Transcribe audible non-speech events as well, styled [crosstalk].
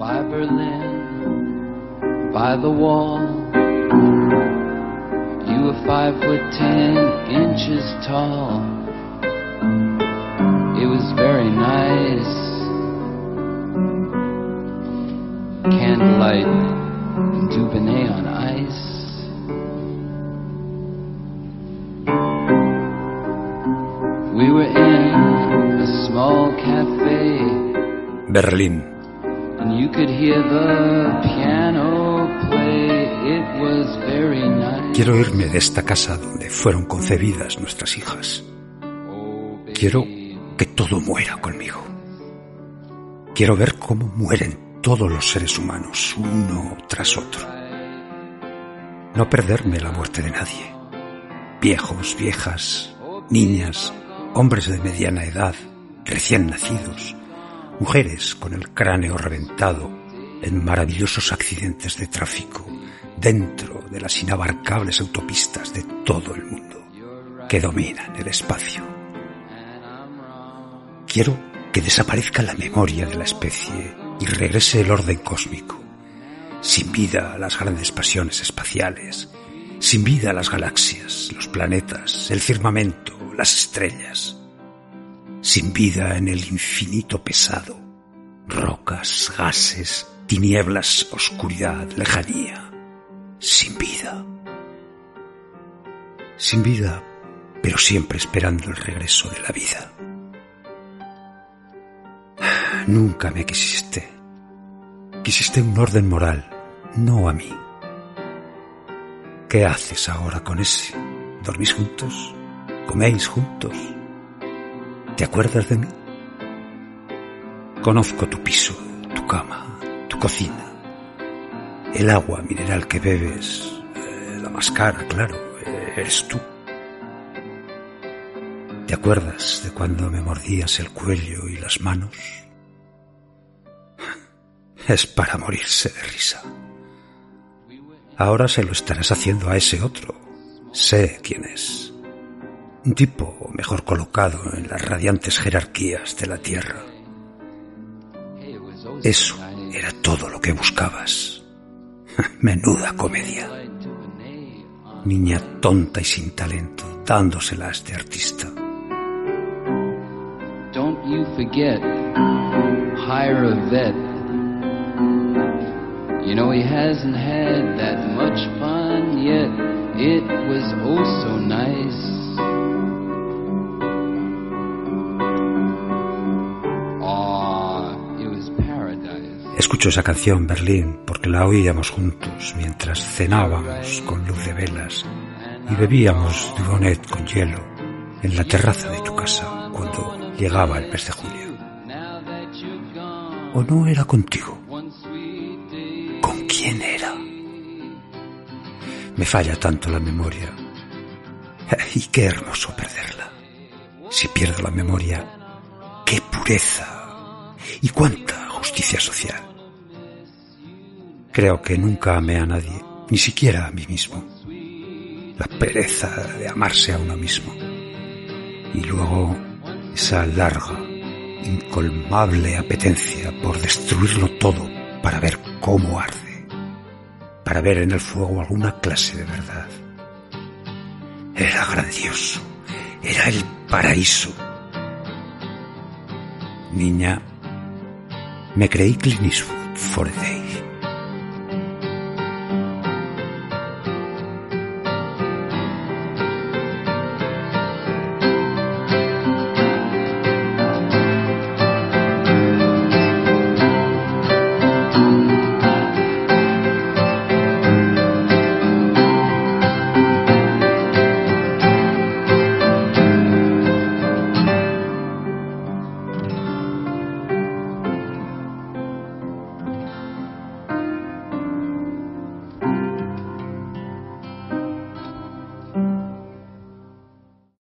by Berlin, by the wall. You were five foot ten inches tall. It was very nice. Candlelight and Dubonnet on ice. We were in a small cafe. Berlín. And you could hear the piano play. It was very nice. Quiero irme de esta casa donde fueron concebidas nuestras hijas. Quiero que todo muera conmigo. Quiero ver cómo mueren todos los seres humanos, uno tras otro. No perderme la muerte de nadie. Viejos, viejas, niñas, hombres de mediana edad, recién nacidos, mujeres con el cráneo reventado en maravillosos accidentes de tráfico dentro de las inabarcables autopistas de todo el mundo que dominan el espacio. Quiero que desaparezca la memoria de la especie y regrese el orden cósmico, sin vida a las grandes pasiones espaciales, sin vida a las galaxias, los planetas, el firmamento, las estrellas, sin vida en el infinito pesado, rocas, gases, tinieblas, oscuridad, lejanía, sin vida. Sin vida, pero siempre esperando el regreso de la vida. Nunca me quisiste. Quisiste un orden moral, no a mí. ¿Qué haces ahora con ese? ¿Dormís juntos? ¿Coméis juntos? ¿Te acuerdas de mí? Conozco tu piso, tu cama, tu cocina, el agua mineral que bebes, eh, la más cara, claro, eh, eres tú. ¿Te acuerdas de cuando me mordías el cuello y las manos? [laughs] Es para morirse de risa. Ahora se lo estarás haciendo a ese otro. Sé quién es. Un tipo mejor colocado en las radiantes jerarquías de la Tierra. Eso era todo lo que buscabas. [laughs] Menuda comedia. Niña tonta y sin talento, dándosela a este artista. Don't you forget, hire a vet. You know he hasn't had that much fun yet. It was oh so nice. Escucho esa canción, Berlín, porque la oíamos juntos mientras cenábamos con luz de velas y bebíamos Dubonnet con hielo en la terraza de tu casa cuando llegaba el mes de julio. ¿O no era contigo? ¿Con quién era? Me falla tanto la memoria. [laughs] Y qué hermoso perderla. Si pierdo la memoria, qué pureza y cuánta justicia social. Creo que nunca amé a nadie, ni siquiera a mí mismo. La pereza de amarse a uno mismo. Y luego esa larga, incolmable apetencia por destruirlo todo para ver cómo arde, para ver en el fuego alguna clase de verdad. Era grandioso, era el paraíso. Niña, me creí Clint Eastwood for a day.